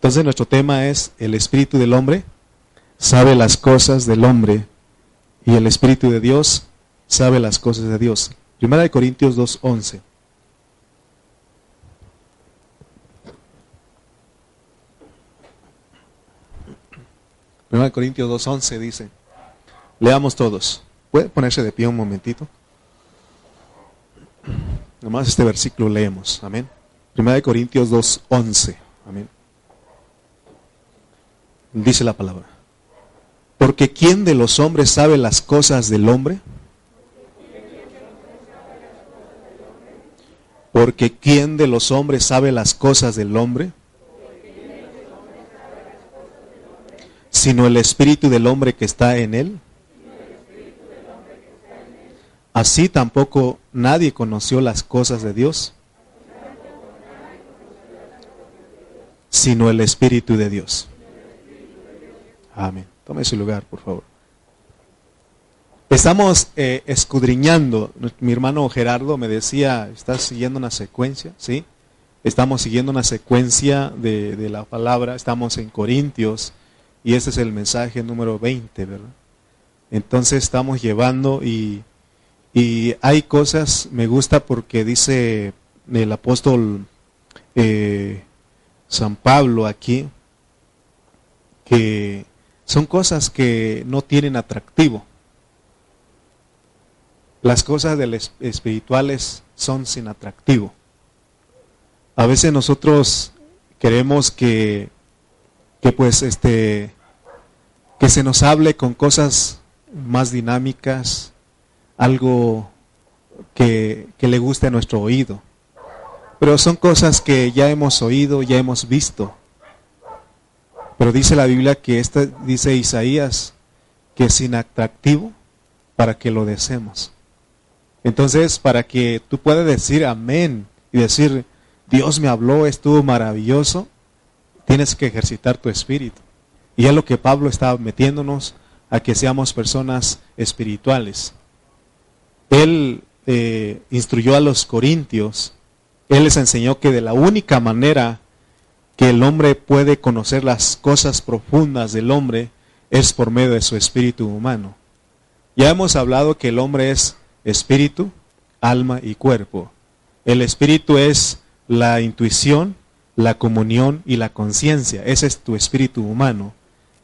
Entonces nuestro tema es el espíritu del hombre sabe las cosas del hombre y el espíritu de Dios sabe las cosas de Dios. Primera de Corintios 2:11. Primera de Corintios 2:11 dice, leamos todos. ¿Puede ponerse de pie un momentito? Nomás este versículo leemos. Amén. Primera de Corintios 2:11. Amén. Dice la palabra. Porque ¿quién de los hombres sabe las cosas del hombre? Porque ¿quién de los hombres sabe las cosas del hombre? Sino el espíritu del hombre que está en él. Así tampoco nadie conoció las cosas de Dios, sino el espíritu de Dios. Amén. Tome su lugar, por favor. Estamos eh, escudriñando. Mi hermano Gerardo me decía, ¿estás siguiendo una secuencia? ¿Sí? Estamos siguiendo una secuencia de, de la palabra. Estamos en Corintios y este es el mensaje número 20, ¿verdad? Entonces estamos llevando y, y hay cosas, me gusta porque dice el apóstol eh, San Pablo aquí, que son cosas que no tienen atractivo. Las cosas espirituales son sin atractivo. A veces nosotros queremos que, que pues este que se nos hable con cosas más dinámicas, algo que, que le guste a nuestro oído. Pero son cosas que ya hemos oído, ya hemos visto. Pero dice la Biblia que esta, dice Isaías, que es inatractivo para que lo deseemos. Entonces, para que tú puedas decir amén y decir, Dios me habló, estuvo maravilloso, tienes que ejercitar tu espíritu. Y es lo que Pablo está metiéndonos a que seamos personas espirituales. Él eh, instruyó a los corintios, él les enseñó que de la única manera que el hombre puede conocer las cosas profundas del hombre es por medio de su espíritu humano. Ya hemos hablado que el hombre es espíritu, alma y cuerpo. El espíritu es la intuición, la comunión y la conciencia. Ese es tu espíritu humano.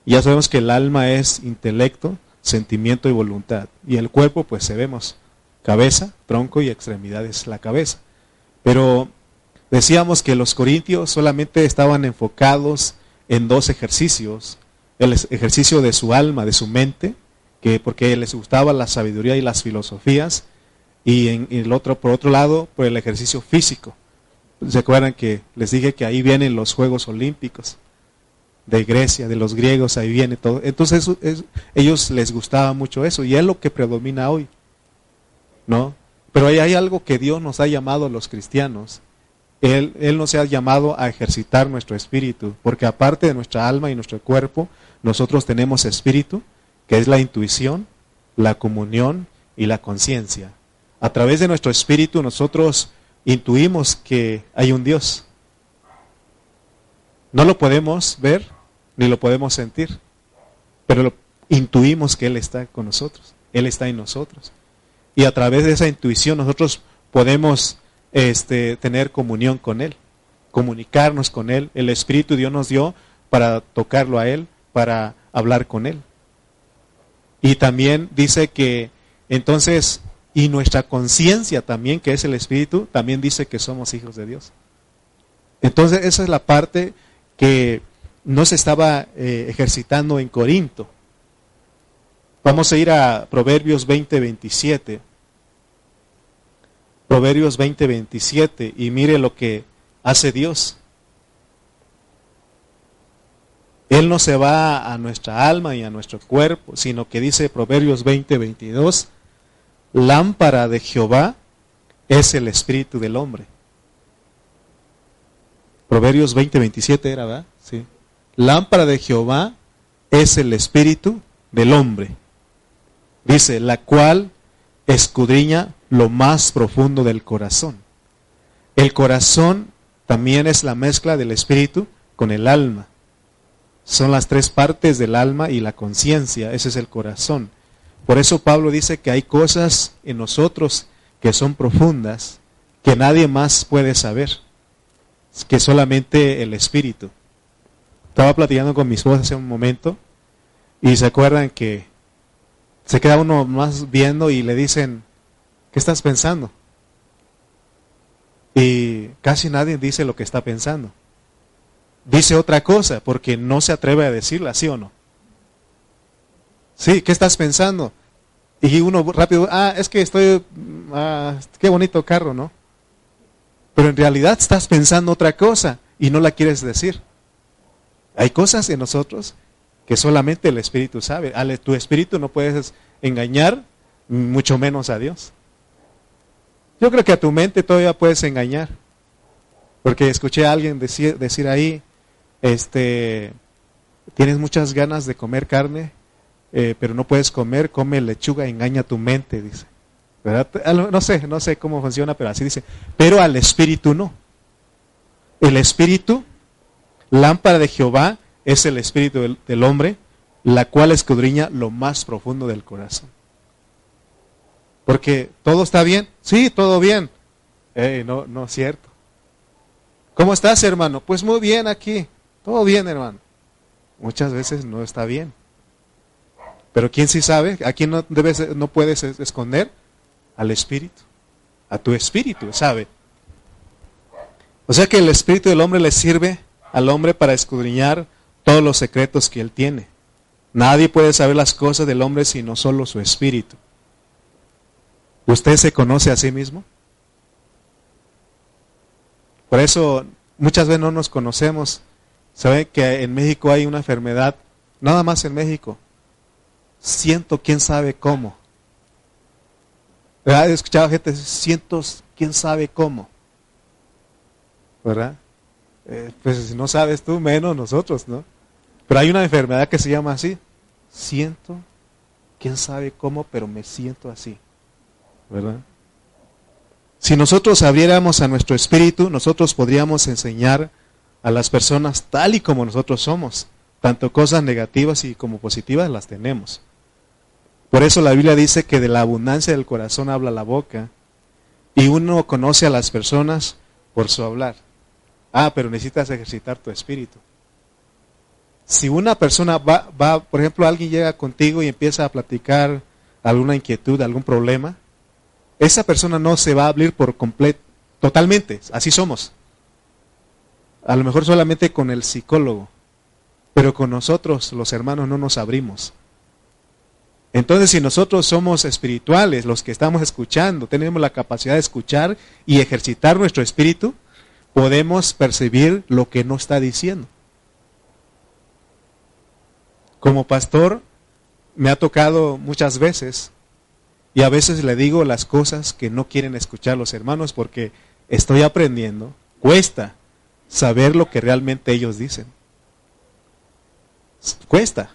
Ya sabemos que el alma es intelecto, sentimiento y voluntad. Y el cuerpo, pues se vemos cabeza, tronco y extremidades, la cabeza. Pero Decíamos que los corintios solamente estaban enfocados en dos ejercicios, el ejercicio de su alma, de su mente, que porque les gustaba la sabiduría y las filosofías, y en, el otro, por otro lado, por el ejercicio físico. ¿Se acuerdan que les dije que ahí vienen los Juegos Olímpicos de Grecia, de los griegos, ahí viene todo. Entonces ellos les gustaba mucho eso y es lo que predomina hoy. ¿No? Pero ahí hay algo que Dios nos ha llamado a los cristianos él, él nos ha llamado a ejercitar nuestro espíritu, porque aparte de nuestra alma y nuestro cuerpo, nosotros tenemos espíritu, que es la intuición, la comunión y la conciencia. A través de nuestro espíritu nosotros intuimos que hay un Dios. No lo podemos ver ni lo podemos sentir, pero intuimos que Él está con nosotros, Él está en nosotros. Y a través de esa intuición nosotros podemos este, tener comunión con Él, comunicarnos con Él. El Espíritu Dios nos dio para tocarlo a Él, para hablar con Él. Y también dice que entonces, y nuestra conciencia también, que es el Espíritu, también dice que somos hijos de Dios. Entonces, esa es la parte que no se estaba eh, ejercitando en Corinto. Vamos a ir a Proverbios 20, 27. Proverbios 20, 27, y mire lo que hace Dios. Él no se va a nuestra alma y a nuestro cuerpo, sino que dice Proverbios 20, 22, lámpara de Jehová es el espíritu del hombre. Proverbios 20, 27 era, ¿verdad? Sí. Lámpara de Jehová es el espíritu del hombre. Dice, la cual escudriña lo más profundo del corazón. El corazón también es la mezcla del espíritu con el alma. Son las tres partes del alma y la conciencia, ese es el corazón. Por eso Pablo dice que hay cosas en nosotros que son profundas, que nadie más puede saber, que solamente el Espíritu. Estaba platicando con mi esposa hace un momento y se acuerdan que se queda uno más viendo y le dicen, ¿qué estás pensando? Y casi nadie dice lo que está pensando. Dice otra cosa porque no se atreve a decirla, ¿sí o no? Sí, ¿qué estás pensando? Y uno rápido, ah, es que estoy, ah, qué bonito carro, ¿no? Pero en realidad estás pensando otra cosa y no la quieres decir. Hay cosas en nosotros que solamente el Espíritu sabe. Ale, tu Espíritu no puedes engañar, mucho menos a Dios. Yo creo que a tu mente todavía puedes engañar. Porque escuché a alguien decir, ahí, este, tienes muchas ganas de comer carne, eh, pero no puedes comer, come lechuga, engaña tu mente, dice. No sé, no sé cómo funciona, pero así dice. Pero al espíritu no. El espíritu, lámpara de Jehová, es el espíritu del, hombre, la cual escudriña lo más profundo del corazón. Porque todo está bien, sí, todo bien. no, no es cierto. ¿Cómo estás, hermano? Pues muy bien aquí. Todo bien, hermano. Muchas veces no está bien. Pero ¿quién sí sabe? ¿A quién no, debes, no puedes esconder? Al Espíritu. A tu Espíritu, ¿sabe? O sea que el Espíritu del hombre le sirve al hombre para escudriñar todos los secretos que él tiene. Nadie puede saber las cosas del hombre sino solo su Espíritu. ¿Usted se conoce a sí mismo? Por eso muchas veces no nos conocemos ¿Sabe que en México hay una enfermedad? Nada más en México. Siento quién sabe cómo. He escuchado gente, siento quién sabe cómo. ¿Verdad? Eh, pues si no sabes tú, menos nosotros, ¿no? Pero hay una enfermedad que se llama así. Siento, quién sabe cómo, pero me siento así. ¿Verdad? Si nosotros abriéramos a nuestro espíritu, nosotros podríamos enseñar a las personas tal y como nosotros somos. Tanto cosas negativas y como positivas las tenemos. Por eso la Biblia dice que de la abundancia del corazón habla la boca y uno conoce a las personas por su hablar. Ah, pero necesitas ejercitar tu espíritu. Si una persona va, va, por ejemplo, alguien llega contigo y empieza a platicar alguna inquietud, algún problema, esa persona no se va a abrir por completo, totalmente, así somos. A lo mejor solamente con el psicólogo, pero con nosotros los hermanos no nos abrimos. Entonces, si nosotros somos espirituales, los que estamos escuchando, tenemos la capacidad de escuchar y ejercitar nuestro espíritu, podemos percibir lo que no está diciendo. Como pastor, me ha tocado muchas veces y a veces le digo las cosas que no quieren escuchar los hermanos porque estoy aprendiendo, cuesta, saber lo que realmente ellos dicen. Cuesta.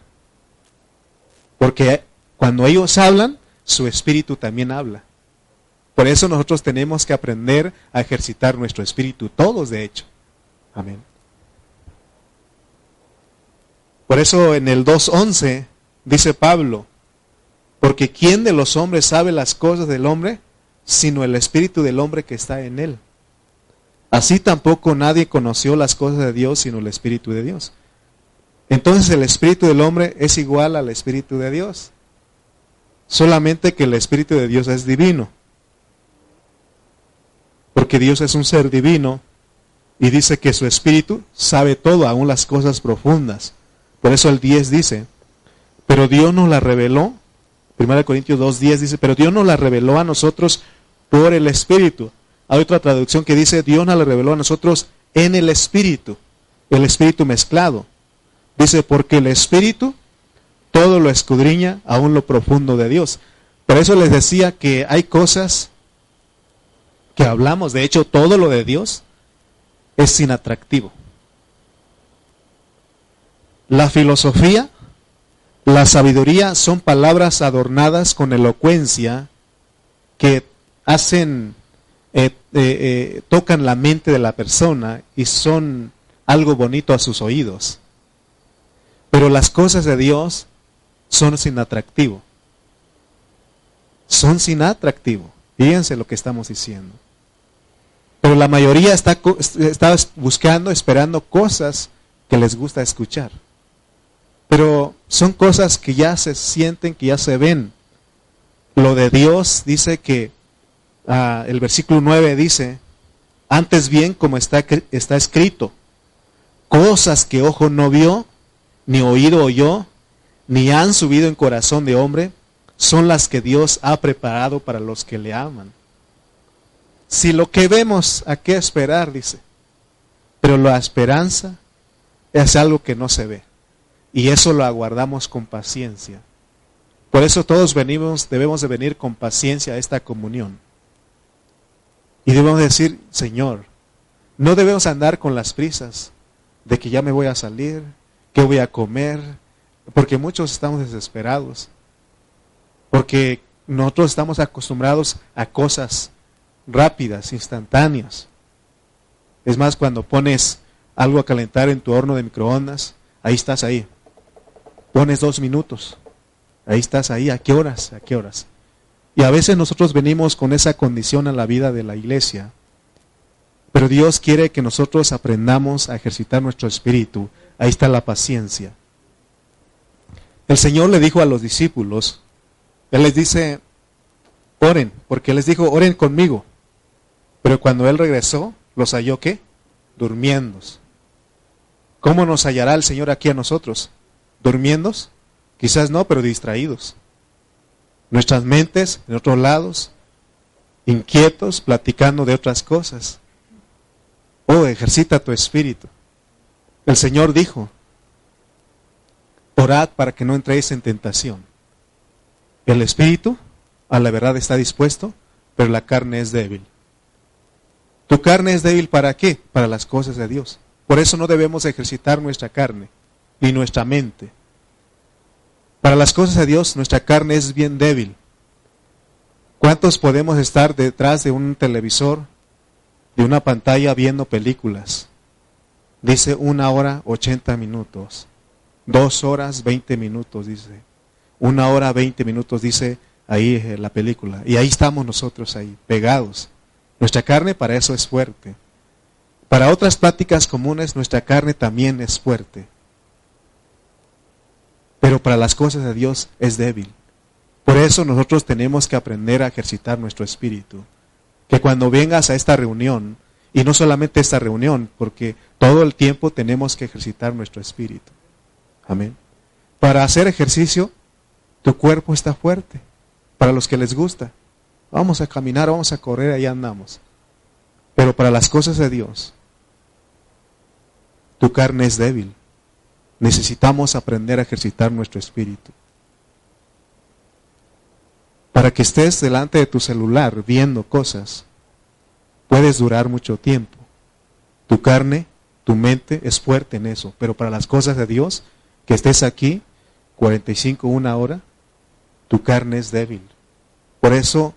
Porque cuando ellos hablan, su espíritu también habla. Por eso nosotros tenemos que aprender a ejercitar nuestro espíritu, todos de hecho. Amén. Por eso en el 2.11 dice Pablo, porque ¿quién de los hombres sabe las cosas del hombre? Sino el espíritu del hombre que está en él. Así tampoco nadie conoció las cosas de Dios sino el Espíritu de Dios. Entonces el Espíritu del hombre es igual al Espíritu de Dios. Solamente que el Espíritu de Dios es divino. Porque Dios es un ser divino y dice que su Espíritu sabe todo, aún las cosas profundas. Por eso el 10 dice, pero Dios nos la reveló. 1 Corintios 2.10 dice, pero Dios nos la reveló a nosotros por el Espíritu. Hay otra traducción que dice, Dios nos la reveló a nosotros en el Espíritu, el Espíritu mezclado. Dice, porque el Espíritu todo lo escudriña aún lo profundo de Dios. Por eso les decía que hay cosas que hablamos, de hecho todo lo de Dios es inatractivo. La filosofía, la sabiduría son palabras adornadas con elocuencia que hacen eh, eh, eh, tocan la mente de la persona y son algo bonito a sus oídos. Pero las cosas de Dios son sin atractivo. Son sin atractivo. Fíjense lo que estamos diciendo. Pero la mayoría está, está buscando, esperando cosas que les gusta escuchar. Pero son cosas que ya se sienten, que ya se ven. Lo de Dios dice que, ah, el versículo 9 dice, antes bien como está, está escrito, cosas que ojo no vio, ni oído oyó, ni han subido en corazón de hombre, son las que Dios ha preparado para los que le aman. Si lo que vemos, ¿a qué esperar? Dice. Pero la esperanza es algo que no se ve. Y eso lo aguardamos con paciencia. Por eso todos venimos, debemos de venir con paciencia a esta comunión. Y debemos decir, Señor, no debemos andar con las prisas de que ya me voy a salir, que voy a comer, porque muchos estamos desesperados, porque nosotros estamos acostumbrados a cosas rápidas, instantáneas. Es más, cuando pones algo a calentar en tu horno de microondas, ahí estás ahí. Pones dos minutos, ahí estás ahí. ¿A qué horas? ¿A qué horas? Y a veces nosotros venimos con esa condición a la vida de la iglesia. Pero Dios quiere que nosotros aprendamos a ejercitar nuestro espíritu. Ahí está la paciencia. El Señor le dijo a los discípulos, Él les dice, oren, porque les dijo, oren conmigo. Pero cuando Él regresó, los halló qué? Durmiendo. ¿Cómo nos hallará el Señor aquí a nosotros? ¿Durmiendo? Quizás no, pero distraídos. Nuestras mentes en otros lados, inquietos, platicando de otras cosas. Oh, ejercita tu espíritu. El Señor dijo, orad para que no entréis en tentación. El espíritu a la verdad está dispuesto, pero la carne es débil. Tu carne es débil para qué? Para las cosas de Dios. Por eso no debemos ejercitar nuestra carne ni nuestra mente. Para las cosas de Dios nuestra carne es bien débil. ¿Cuántos podemos estar detrás de un televisor, de una pantalla viendo películas? Dice una hora ochenta minutos, dos horas veinte minutos, dice. Una hora veinte minutos, dice ahí eh, la película. Y ahí estamos nosotros ahí, pegados. Nuestra carne para eso es fuerte. Para otras pláticas comunes nuestra carne también es fuerte. Pero para las cosas de Dios es débil. Por eso nosotros tenemos que aprender a ejercitar nuestro espíritu. Que cuando vengas a esta reunión, y no solamente esta reunión, porque todo el tiempo tenemos que ejercitar nuestro espíritu. Amén. Para hacer ejercicio, tu cuerpo está fuerte. Para los que les gusta. Vamos a caminar, vamos a correr, ahí andamos. Pero para las cosas de Dios, tu carne es débil. Necesitamos aprender a ejercitar nuestro espíritu. Para que estés delante de tu celular viendo cosas, puedes durar mucho tiempo. Tu carne, tu mente es fuerte en eso, pero para las cosas de Dios, que estés aquí 45, una hora, tu carne es débil. Por eso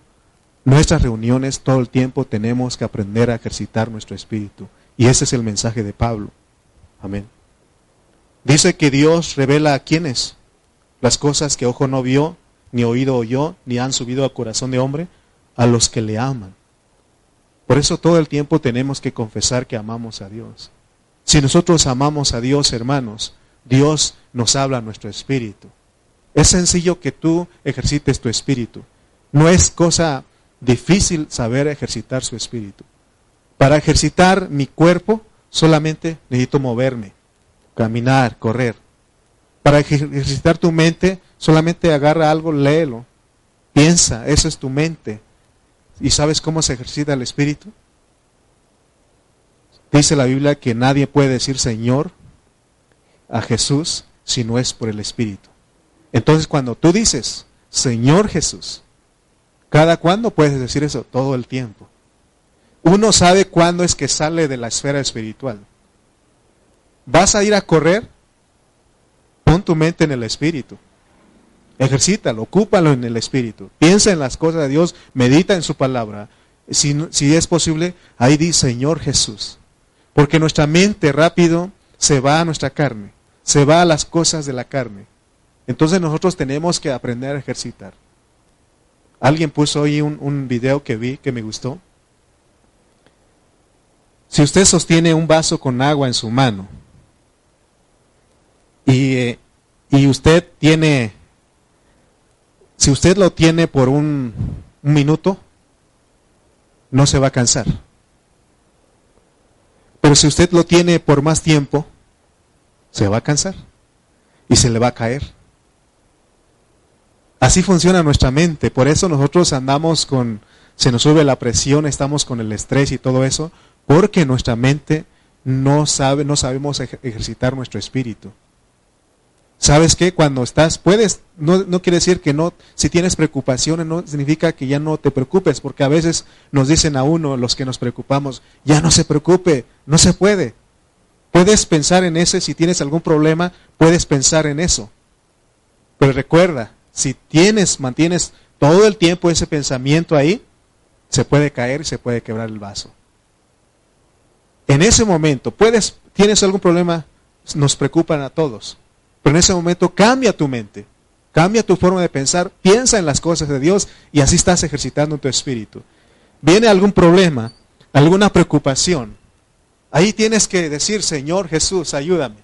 nuestras reuniones todo el tiempo tenemos que aprender a ejercitar nuestro espíritu. Y ese es el mensaje de Pablo. Amén. Dice que Dios revela a quienes las cosas que ojo no vio, ni oído oyó, ni han subido al corazón de hombre, a los que le aman. Por eso todo el tiempo tenemos que confesar que amamos a Dios. Si nosotros amamos a Dios, hermanos, Dios nos habla a nuestro espíritu. Es sencillo que tú ejercites tu espíritu. No es cosa difícil saber ejercitar su espíritu. Para ejercitar mi cuerpo solamente necesito moverme, caminar, correr. Para ejercitar tu mente solamente agarra algo, léelo. Piensa, esa es tu mente. ¿Y sabes cómo se ejercita el espíritu? Dice la Biblia que nadie puede decir Señor a Jesús si no es por el espíritu. Entonces cuando tú dices Señor Jesús, ¿Cada cuándo puedes decir eso? Todo el tiempo. Uno sabe cuándo es que sale de la esfera espiritual. ¿Vas a ir a correr? Pon tu mente en el espíritu. Ejercítalo, ocúpalo en el espíritu. Piensa en las cosas de Dios, medita en su palabra. Si, si es posible, ahí di Señor Jesús. Porque nuestra mente rápido se va a nuestra carne, se va a las cosas de la carne. Entonces nosotros tenemos que aprender a ejercitar. Alguien puso hoy un, un video que vi que me gustó. Si usted sostiene un vaso con agua en su mano y, eh, y usted tiene, si usted lo tiene por un, un minuto, no se va a cansar. Pero si usted lo tiene por más tiempo, se va a cansar y se le va a caer. Así funciona nuestra mente, por eso nosotros andamos con, se nos sube la presión, estamos con el estrés y todo eso, porque nuestra mente no sabe, no sabemos ejercitar nuestro espíritu. ¿Sabes qué? Cuando estás, puedes, no, quiere decir que no, si tienes preocupaciones, no significa que ya no te preocupes, porque a veces nos dicen a uno, los que nos preocupamos, ya no se preocupe, no se puede. Puedes pensar en ese, si tienes algún problema, puedes pensar en eso. Pero recuerda, si tienes, mantienes todo el tiempo ese pensamiento ahí, se puede caer y se puede quebrar el vaso. En ese momento, puedes, tienes algún problema, nos preocupan a todos. Pero en ese momento cambia tu mente, cambia tu forma de pensar, piensa en las cosas de Dios y así estás ejercitando tu espíritu. Viene algún problema, alguna preocupación. Ahí tienes que decir, Señor Jesús, ayúdame.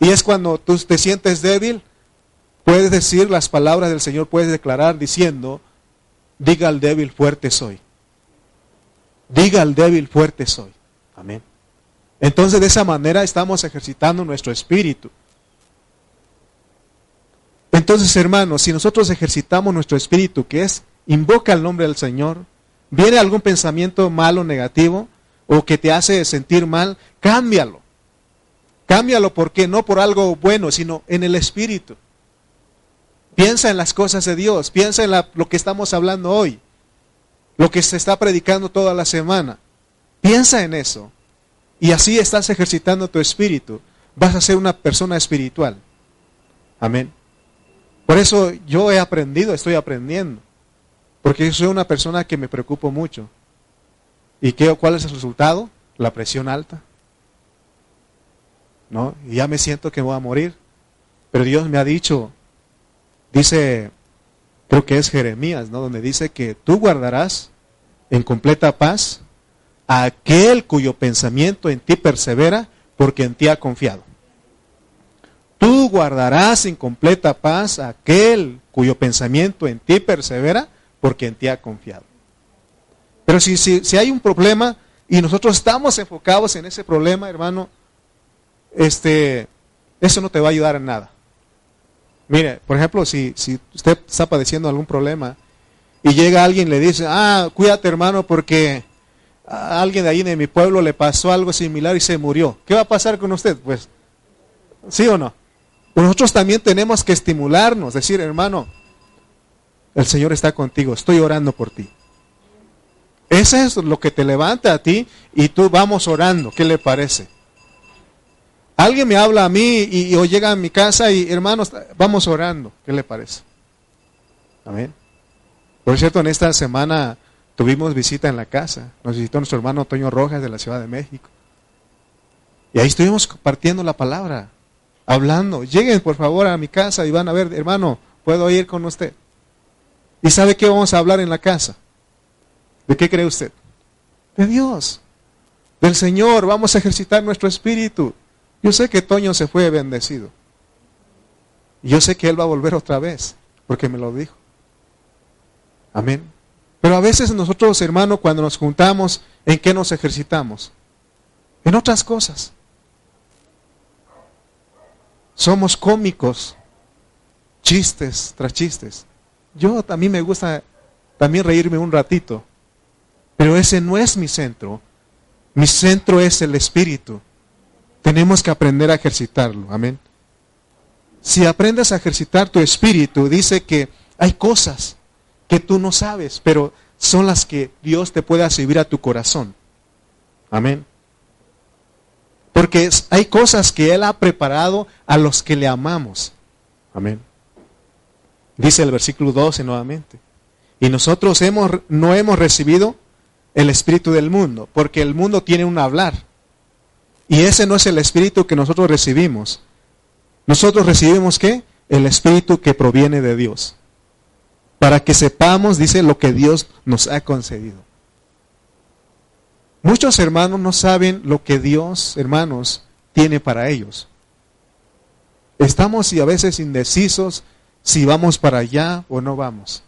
Y es cuando tú te sientes débil, puedes decir las palabras del Señor, puedes declarar diciendo, diga al débil, fuerte soy. Diga al débil, fuerte soy. Amén. Entonces de esa manera estamos ejercitando nuestro espíritu. Entonces, hermanos, si nosotros ejercitamos nuestro espíritu, que es invoca el nombre del Señor, viene algún pensamiento malo, negativo, o que te hace sentir mal, cámbialo. Cámbialo porque no por algo bueno, sino en el espíritu. Piensa en las cosas de Dios, piensa en lo que estamos hablando hoy, lo que se está predicando toda la semana. Piensa en eso. Y así estás ejercitando tu espíritu. Vas a ser una persona espiritual. Amén. Por eso yo he aprendido, estoy aprendiendo. Porque soy una persona que me preocupo mucho. ¿Y qué, cuál es el resultado? La presión alta. ¿No? Y ya me siento que voy a morir. Pero Dios me ha dicho, dice, creo que es Jeremías, ¿no? Donde dice que tú guardarás en completa paz aquel cuyo pensamiento en ti persevera, porque en ti ha confiado. Tú guardarás en completa paz a aquel cuyo pensamiento en ti persevera, porque en ti ha confiado. Pero si, si, si hay un problema y nosotros estamos enfocados en ese problema, hermano, este, eso no te va a ayudar en nada. Mire, por ejemplo, si, si usted está padeciendo algún problema y llega alguien y le dice, ah, cuídate hermano porque a alguien de ahí de mi pueblo le pasó algo similar y se murió. ¿Qué va a pasar con usted? Pues, ¿sí o no? Nosotros también tenemos que estimularnos, decir, hermano, el Señor está contigo, estoy orando por ti. Eso es lo que te levanta a ti y tú vamos orando. ¿Qué le parece? Alguien me habla a mí y, o llega a mi casa y hermanos, vamos orando. ¿Qué le parece? Amén. Por cierto, en esta semana tuvimos visita en la casa. Nos visitó nuestro hermano Toño Rojas de la Ciudad de México. Y ahí estuvimos compartiendo la palabra, hablando. Lleguen por favor a mi casa y van a ver, hermano, puedo ir con usted. ¿Y sabe qué vamos a hablar en la casa? ¿De qué cree usted? De Dios, del Señor. Vamos a ejercitar nuestro espíritu. Yo sé que Toño se fue bendecido. Yo sé que Él va a volver otra vez, porque me lo dijo. Amén. Pero a veces nosotros, hermano, cuando nos juntamos, ¿en qué nos ejercitamos? En otras cosas. Somos cómicos, chistes tras chistes. Yo mí me gusta también reírme un ratito, pero ese no es mi centro. Mi centro es el espíritu. Tenemos que aprender a ejercitarlo. Amén. Si aprendes a ejercitar tu espíritu, dice que hay cosas que tú no sabes, pero son las que Dios te puede servir a tu corazón. Amén. Porque hay cosas que Él ha preparado a los que le amamos. Amén. Dice el versículo 12 nuevamente. Y nosotros hemos, no hemos recibido el espíritu del mundo, porque el mundo tiene un hablar. Y ese no es el espíritu que nosotros recibimos. Nosotros recibimos qué? El espíritu que proviene de Dios. Para que sepamos, dice, lo que Dios nos ha concedido. Muchos hermanos no saben lo que Dios, hermanos, tiene para ellos. Estamos y a veces indecisos si vamos para allá o no vamos.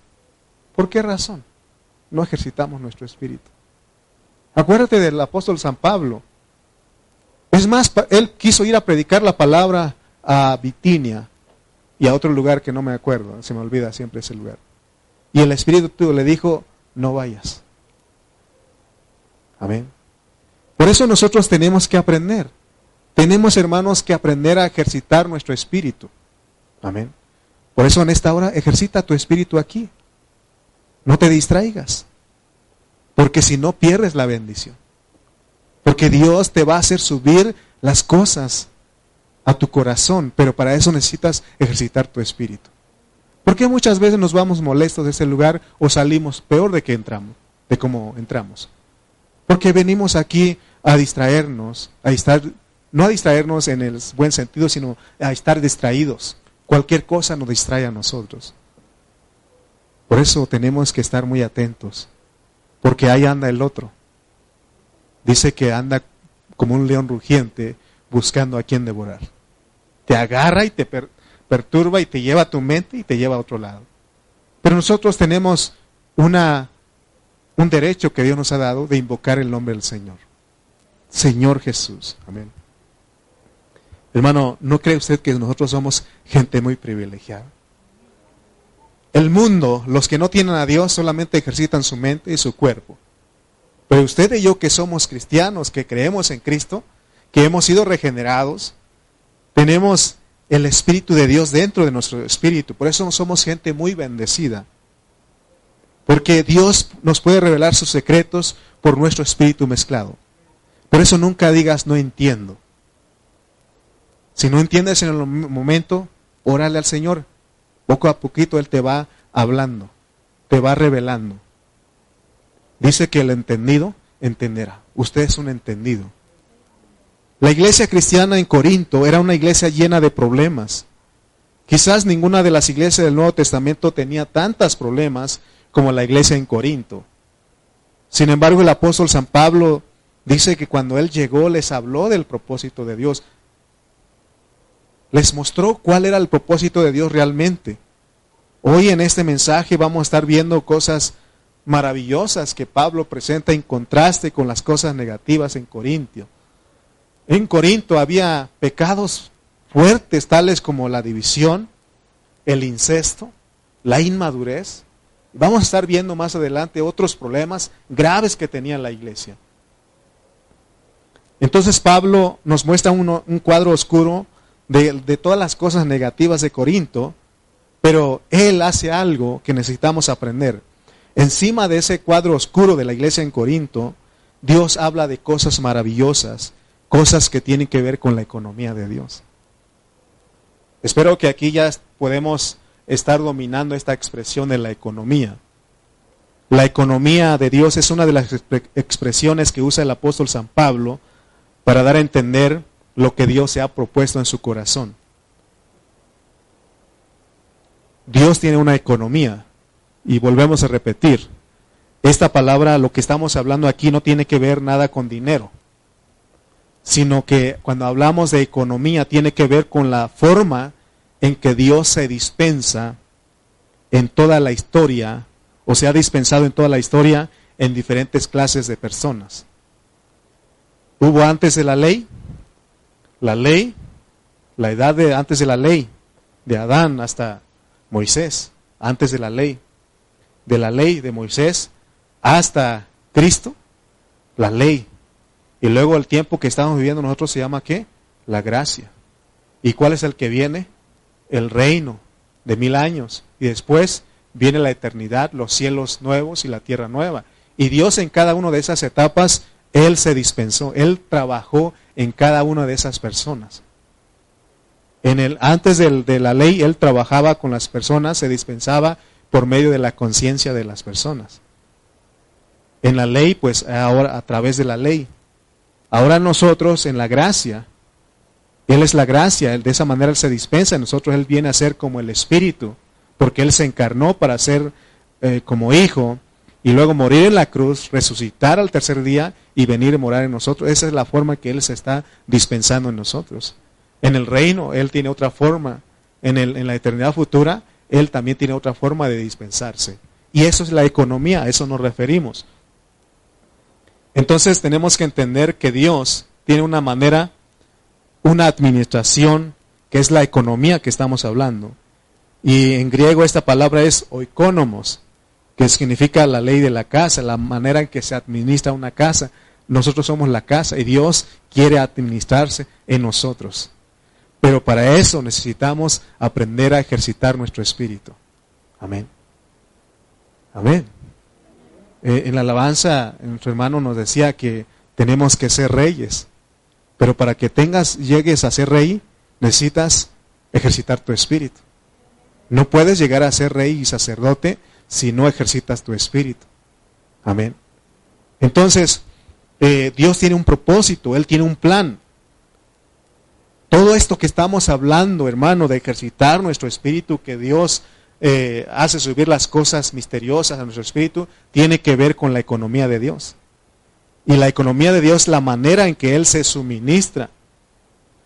¿Por qué razón? No ejercitamos nuestro espíritu. Acuérdate del apóstol San Pablo. Es más, él quiso ir a predicar la palabra a Bitinia y a otro lugar que no me acuerdo, se me olvida siempre ese lugar. Y el Espíritu le dijo, no vayas. Amén. Por eso nosotros tenemos que aprender. Tenemos, hermanos, que aprender a ejercitar nuestro espíritu. Amén. Por eso en esta hora ejercita tu espíritu aquí. No te distraigas. Porque si no pierdes la bendición. Porque Dios te va a hacer subir las cosas a tu corazón, pero para eso necesitas ejercitar tu espíritu. Porque muchas veces nos vamos molestos de ese lugar o salimos peor de que entramos, de cómo entramos? Porque venimos aquí a distraernos, a estar, no a distraernos en el buen sentido, sino a estar distraídos. Cualquier cosa nos distrae a nosotros. Por eso tenemos que estar muy atentos, porque ahí anda el otro. Dice que anda como un león rugiente buscando a quien devorar. Te agarra y te perturba y te lleva a tu mente y te lleva a otro lado. Pero nosotros tenemos una, un derecho que Dios nos ha dado de invocar el nombre del Señor. Señor Jesús. Amén. Hermano, ¿no cree usted que nosotros somos gente muy privilegiada? El mundo, los que no tienen a Dios, solamente ejercitan su mente y su cuerpo. Pero usted y yo que somos cristianos, que creemos en Cristo, que hemos sido regenerados, tenemos el Espíritu de Dios dentro de nuestro espíritu. Por eso somos gente muy bendecida. Porque Dios nos puede revelar sus secretos por nuestro espíritu mezclado. Por eso nunca digas no entiendo. Si no entiendes en el momento, órale al Señor. Poco a poquito Él te va hablando, te va revelando. Dice que el entendido entenderá. Usted es un entendido. La iglesia cristiana en Corinto era una iglesia llena de problemas. Quizás ninguna de las iglesias del Nuevo Testamento tenía tantos problemas como la iglesia en Corinto. Sin embargo, el apóstol San Pablo dice que cuando él llegó les habló del propósito de Dios. Les mostró cuál era el propósito de Dios realmente. Hoy en este mensaje vamos a estar viendo cosas maravillosas que Pablo presenta en contraste con las cosas negativas en Corintio. En Corinto había pecados fuertes tales como la división, el incesto, la inmadurez. Vamos a estar viendo más adelante otros problemas graves que tenía la iglesia. Entonces Pablo nos muestra un cuadro oscuro de, de todas las cosas negativas de Corinto, pero él hace algo que necesitamos aprender. Encima de ese cuadro oscuro de la iglesia en Corinto, Dios habla de cosas maravillosas cosas que tienen que ver con la economía de Dios. Espero que aquí ya podemos estar dominando esta expresión de la economía. La economía de Dios es una de las expresiones que usa el apóstol San Pablo para dar a entender lo que Dios se ha propuesto en su corazón. Dios tiene una economía y volvemos a repetir, esta palabra, lo que estamos hablando aquí no tiene que ver nada con dinero sino que cuando hablamos de economía tiene que ver con la forma en que Dios se dispensa en toda la historia, o se ha dispensado en toda la historia en diferentes clases de personas. Hubo antes de la ley, la ley, la edad de antes de la ley, de Adán hasta Moisés, antes de la ley, de la ley de Moisés hasta Cristo, la ley y luego el tiempo que estamos viviendo nosotros se llama ¿qué? La gracia. ¿Y cuál es el que viene? El reino de mil años. Y después viene la eternidad, los cielos nuevos y la tierra nueva. Y Dios en cada una de esas etapas, Él se dispensó, Él trabajó en cada una de esas personas. En el, antes de la ley, Él trabajaba con las personas, se dispensaba por medio de la conciencia de las personas. En la ley, pues ahora a través de la ley. Ahora nosotros en la gracia, Él es la gracia, de esa manera Él se dispensa, nosotros Él viene a ser como el Espíritu, porque Él se encarnó para ser eh, como hijo y luego morir en la cruz, resucitar al tercer día y venir a morar en nosotros. Esa es la forma que Él se está dispensando en nosotros. En el reino Él tiene otra forma. En, el, en la eternidad futura Él también tiene otra forma de dispensarse. Y eso es la economía, a eso nos referimos. Entonces tenemos que entender que Dios tiene una manera, una administración, que es la economía que estamos hablando. Y en griego esta palabra es oikonomos, que significa la ley de la casa, la manera en que se administra una casa. Nosotros somos la casa y Dios quiere administrarse en nosotros. Pero para eso necesitamos aprender a ejercitar nuestro espíritu. Amén. Amén. Eh, en la alabanza, nuestro hermano nos decía que tenemos que ser reyes. Pero para que tengas, llegues a ser rey, necesitas ejercitar tu espíritu. No puedes llegar a ser rey y sacerdote si no ejercitas tu espíritu. Amén. Entonces, eh, Dios tiene un propósito, Él tiene un plan. Todo esto que estamos hablando, hermano, de ejercitar nuestro espíritu, que Dios eh, hace subir las cosas misteriosas a nuestro espíritu, tiene que ver con la economía de Dios. Y la economía de Dios, la manera en que Él se suministra,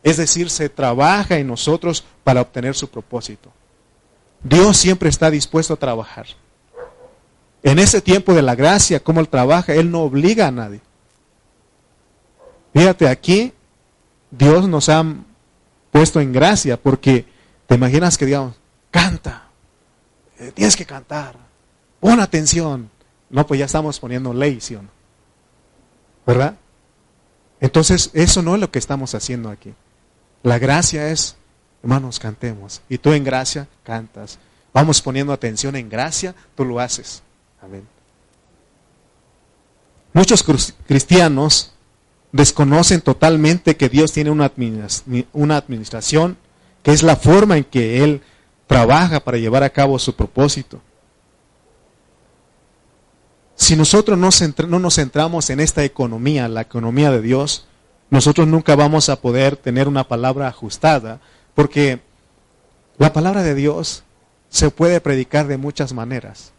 es decir, se trabaja en nosotros para obtener su propósito. Dios siempre está dispuesto a trabajar. En ese tiempo de la gracia, como Él trabaja, Él no obliga a nadie. Fíjate, aquí Dios nos ha puesto en gracia porque te imaginas que digamos, canta, eh, tienes que cantar, pon atención. No, pues ya estamos poniendo ley, ¿sí o no? ¿Verdad? Entonces, eso no es lo que estamos haciendo aquí. La gracia es, hermanos, cantemos. Y tú en gracia cantas. Vamos poniendo atención en gracia, tú lo haces. Amén. Muchos cristianos desconocen totalmente que Dios tiene una administración, que es la forma en que Él trabaja para llevar a cabo su propósito. Si nosotros no, no nos centramos en esta economía, la economía de Dios, nosotros nunca vamos a poder tener una palabra ajustada, porque la palabra de Dios se puede predicar de muchas maneras.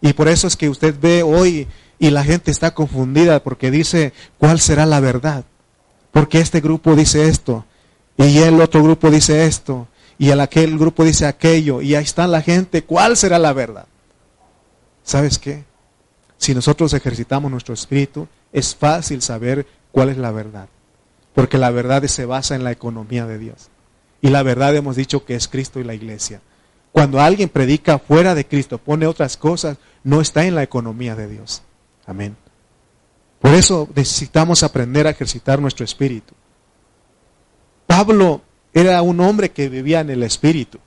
Y por eso es que usted ve hoy y la gente está confundida porque dice, ¿cuál será la verdad? Porque este grupo dice esto y el otro grupo dice esto y el aquel grupo dice aquello y ahí está la gente, ¿cuál será la verdad? ¿Sabes qué? Si nosotros ejercitamos nuestro espíritu, es fácil saber cuál es la verdad, porque la verdad se basa en la economía de Dios. Y la verdad hemos dicho que es Cristo y la iglesia. Cuando alguien predica fuera de Cristo, pone otras cosas, no está en la economía de Dios. Amén. Por eso necesitamos aprender a ejercitar nuestro espíritu. Pablo era un hombre que vivía en el espíritu.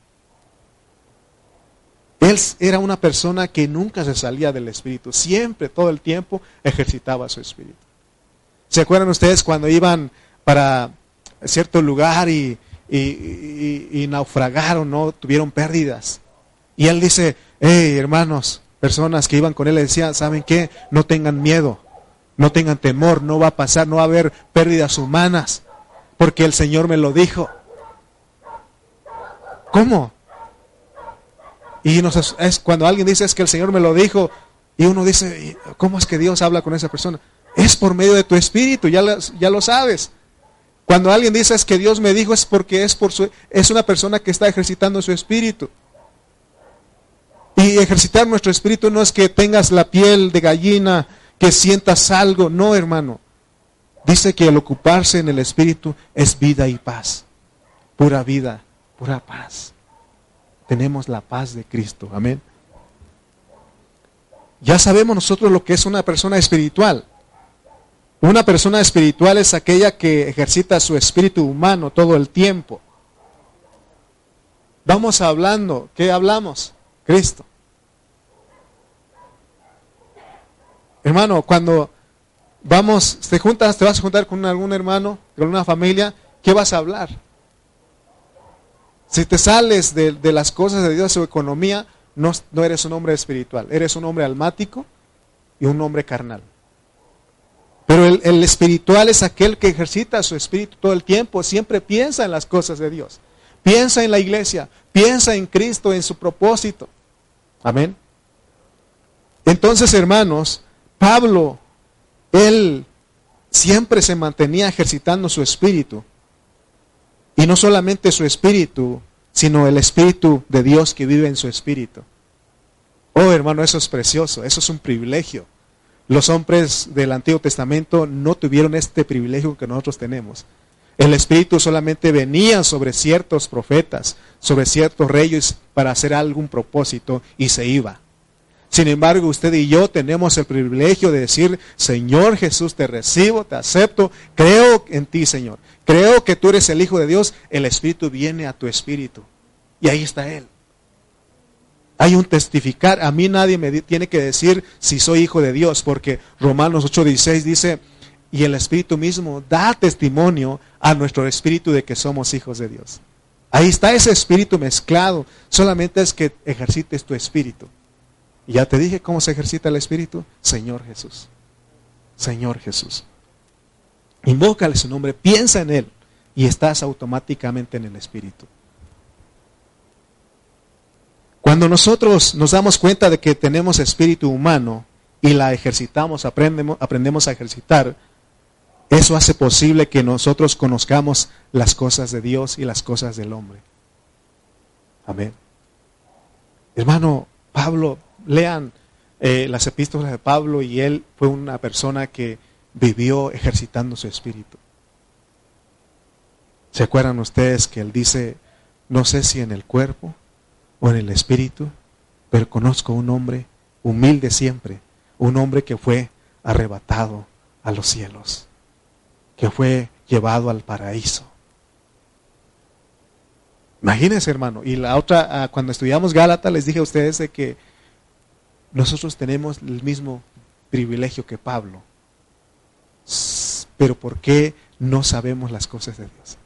Él era una persona que nunca se salía del espíritu, siempre, todo el tiempo, ejercitaba su espíritu. ¿Se acuerdan ustedes cuando iban para cierto lugar y, naufragaron, no tuvieron pérdidas? Y él dice, hey hermanos, personas que iban con él le decían, ¿saben qué? No tengan miedo, no tengan temor, no va a pasar, no va a haber pérdidas humanas, porque el Señor me lo dijo. ¿Cómo? Y nos, es cuando alguien dice que el Señor me lo dijo y uno dice, ¿cómo es que Dios habla con esa persona? Es por medio de tu espíritu, ya, lo sabes. Cuando alguien dice que Dios me dijo es porque es por su es una persona que está ejercitando su espíritu. Y ejercitar nuestro espíritu no es que tengas la piel de gallina, que sientas algo, no, hermano. Dice que el ocuparse en el espíritu es vida y paz, pura vida, pura paz. Tenemos la paz de Cristo, amén. Ya sabemos nosotros lo que es una persona espiritual. Una persona espiritual es aquella que ejercita su espíritu humano todo el tiempo. Vamos hablando, ¿qué hablamos? Cristo. Hermano, cuando vamos, te juntas, te vas a juntar con algún hermano, con una familia, ¿qué vas a hablar? Si te sales de, las cosas de Dios, su economía, no, no, eres un hombre espiritual, eres un hombre almático y un hombre carnal. Pero el, el, espiritual es aquel que ejercita su espíritu todo el tiempo, siempre piensa en las cosas de Dios, piensa en la iglesia, piensa en Cristo, en su propósito. Amén. Entonces, hermanos, Pablo, él siempre se mantenía ejercitando su espíritu. Y no solamente su espíritu, sino el espíritu de Dios que vive en su espíritu. Oh, hermano, eso es precioso, eso es un privilegio. Los hombres del Antiguo Testamento no tuvieron este privilegio que nosotros tenemos. El Espíritu solamente venía sobre ciertos profetas, sobre ciertos reyes para hacer algún propósito y se iba. Sin embargo, usted y yo tenemos el privilegio de decir, Señor Jesús, te recibo, te acepto, creo en ti, Señor. Creo que tú eres el Hijo de Dios, el Espíritu viene a tu espíritu. Y ahí está Él. Hay un testificar. A mí nadie me tiene que decir si soy hijo de Dios, porque Romanos 8:16 dice, y el Espíritu mismo da testimonio a nuestro espíritu de que somos hijos de Dios. Ahí está ese espíritu mezclado. Solamente es que ejercites tu espíritu. Y ya te dije cómo se ejercita el Espíritu. Señor Jesús. Señor Jesús. Invócale su nombre, piensa en Él y estás automáticamente en el Espíritu. Cuando nosotros nos damos cuenta de que tenemos espíritu humano y la ejercitamos, aprendemos, aprendemos a ejercitar, eso hace posible que nosotros conozcamos las cosas de Dios y las cosas del hombre. Amén. Hermano, Pablo lean eh, las epístolas de Pablo y él fue una persona que vivió ejercitando su espíritu. ¿Se acuerdan ustedes que él dice, no sé si en el cuerpo o en el espíritu, pero conozco un hombre humilde siempre, un hombre que fue arrebatado a los cielos, que fue llevado al paraíso. Imagínense, hermano. Y la otra, ah, cuando estudiamos Gálatas, les dije a ustedes de que nosotros tenemos el mismo privilegio que Pablo. Pero ¿por qué no sabemos las cosas de Dios?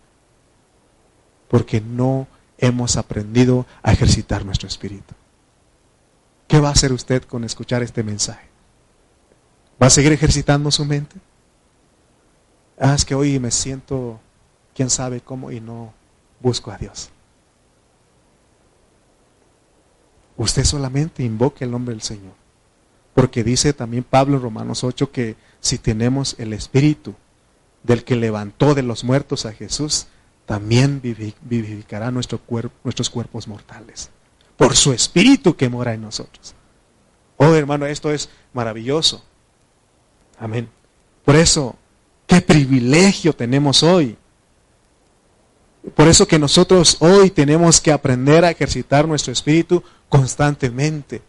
Porque no hemos aprendido a ejercitar nuestro espíritu. ¿Qué va a hacer usted con escuchar este mensaje? ¿Va a seguir ejercitando su mente? Ah, es que hoy me siento, quién sabe cómo, y no busco a Dios. Usted solamente invoque el nombre del Señor. Porque dice también Pablo en Romanos 8 que si tenemos el Espíritu del que levantó de los muertos a Jesús, también vivificará nuestro cuerpo, nuestros cuerpos mortales. Por su Espíritu que mora en nosotros. Oh hermano, esto es maravilloso. Amén. Por eso, qué privilegio tenemos hoy por eso que nosotros hoy tenemos que aprender a ejercitar nuestro espíritu constantemente.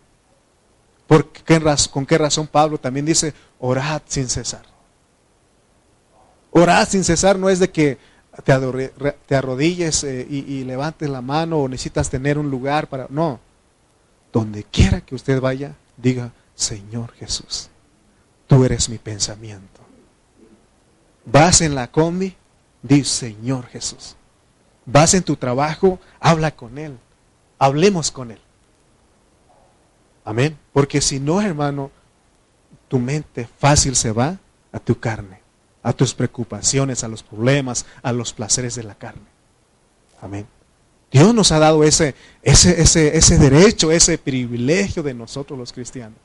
¿Por qué, ¿Con qué razón Pablo también dice, orad sin cesar? Orad sin cesar no es de que te, arrodilles eh, y, y levantes la mano o necesitas tener un lugar para... No, donde quiera que usted vaya, diga, Señor Jesús, tú eres mi pensamiento. Vas en la combi, di, Señor Jesús. Vas en tu trabajo, habla con Él. Hablemos con Él. Amén. Porque si no, hermano, tu mente fácil se va a tu carne, a tus preocupaciones, a los problemas, a los placeres de la carne. Amén. Dios nos ha dado ese, ese, ese, ese derecho, ese privilegio de nosotros los cristianos.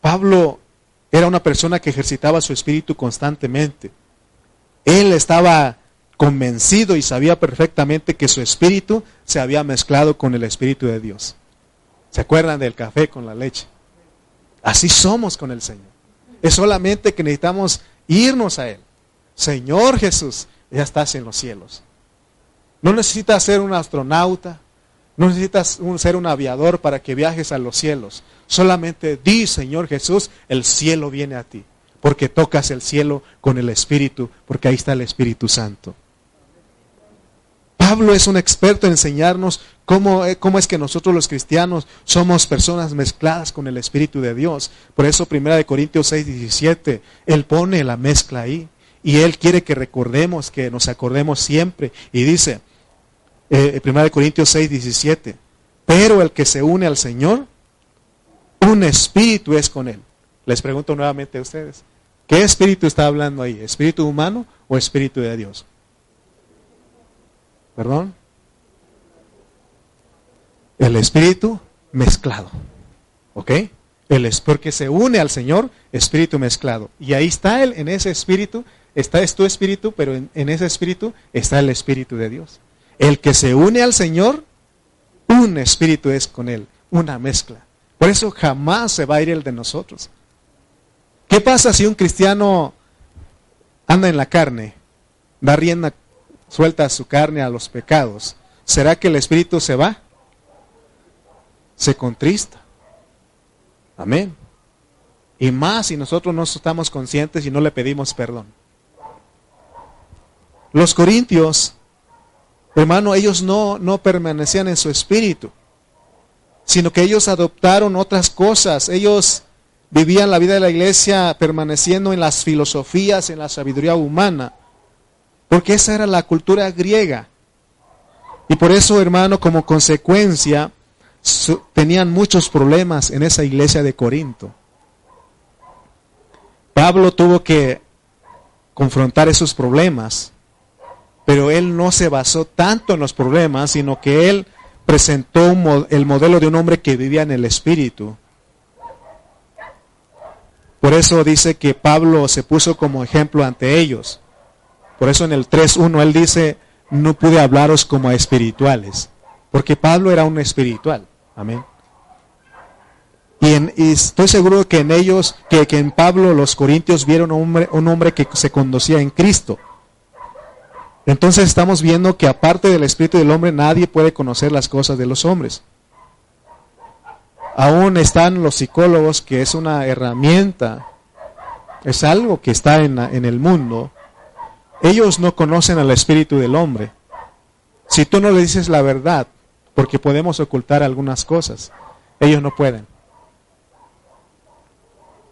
Pablo era una persona que ejercitaba su espíritu constantemente. Él estaba convencido y sabía perfectamente que su espíritu se había mezclado con el espíritu de Dios. ¿Se acuerdan del café con la leche? Así somos con el Señor. Es solamente que necesitamos irnos a Él. Señor Jesús, ya estás en los cielos. No necesitas ser un astronauta, no necesitas ser un aviador para que viajes a los cielos. Solamente di, Señor Jesús, el cielo viene a ti porque tocas el cielo con el Espíritu, porque ahí está el Espíritu Santo. Pablo es un experto en enseñarnos cómo, eh, cómo, es que nosotros los cristianos somos personas mezcladas con el Espíritu de Dios. Por eso, 1 Corintios 6, 17, Él pone la mezcla ahí. Y Él quiere que recordemos, que nos acordemos siempre. Y dice, eh, 1 Corintios 6, 17, pero el que se une al Señor, un espíritu es con él. Les pregunto nuevamente a ustedes, ¿qué espíritu está hablando ahí? ¿Espíritu humano o espíritu de Dios? ¿Perdón? El espíritu mezclado. ¿Ok? El es porque se une al Señor, espíritu mezclado. Y ahí está él, en ese espíritu, está es tu espíritu, pero en, en ese espíritu está el espíritu de Dios. El que se une al Señor, un espíritu es con él, una mezcla. Por eso jamás se va a ir el de nosotros. ¿Qué pasa si un cristiano anda en la carne, da rienda suelta su carne a los pecados? ¿Será que el espíritu se va? Se contrista. Amén. Y más si nosotros no estamos conscientes y no le pedimos perdón. Los corintios, hermano, ellos no, no permanecían en su espíritu, sino que ellos adoptaron otras cosas. Ellos vivían la vida de la iglesia permaneciendo en las filosofías, en la sabiduría humana, porque esa era la cultura griega. Y por eso, hermano, como consecuencia, tenían muchos problemas en esa iglesia de Corinto. Pablo tuvo que confrontar esos problemas, pero él no se basó tanto en los problemas, sino que él presentó el modelo de un hombre que vivía en el Espíritu. Por eso dice que Pablo se puso como ejemplo ante ellos. Por eso en el 3.1 él dice, no pude hablaros como a espirituales, porque Pablo era un espiritual. Amén. Y, estoy seguro que en ellos, que, en Pablo los corintios vieron un hombre, un hombre que se conducía en Cristo. Entonces estamos viendo que aparte del Espíritu del hombre nadie puede conocer las cosas de los hombres. Aún están los psicólogos, que es una herramienta, es algo que está en, en el mundo. Ellos no conocen al Espíritu del hombre. Si tú no le dices la verdad, porque podemos ocultar algunas cosas. Ellos no pueden.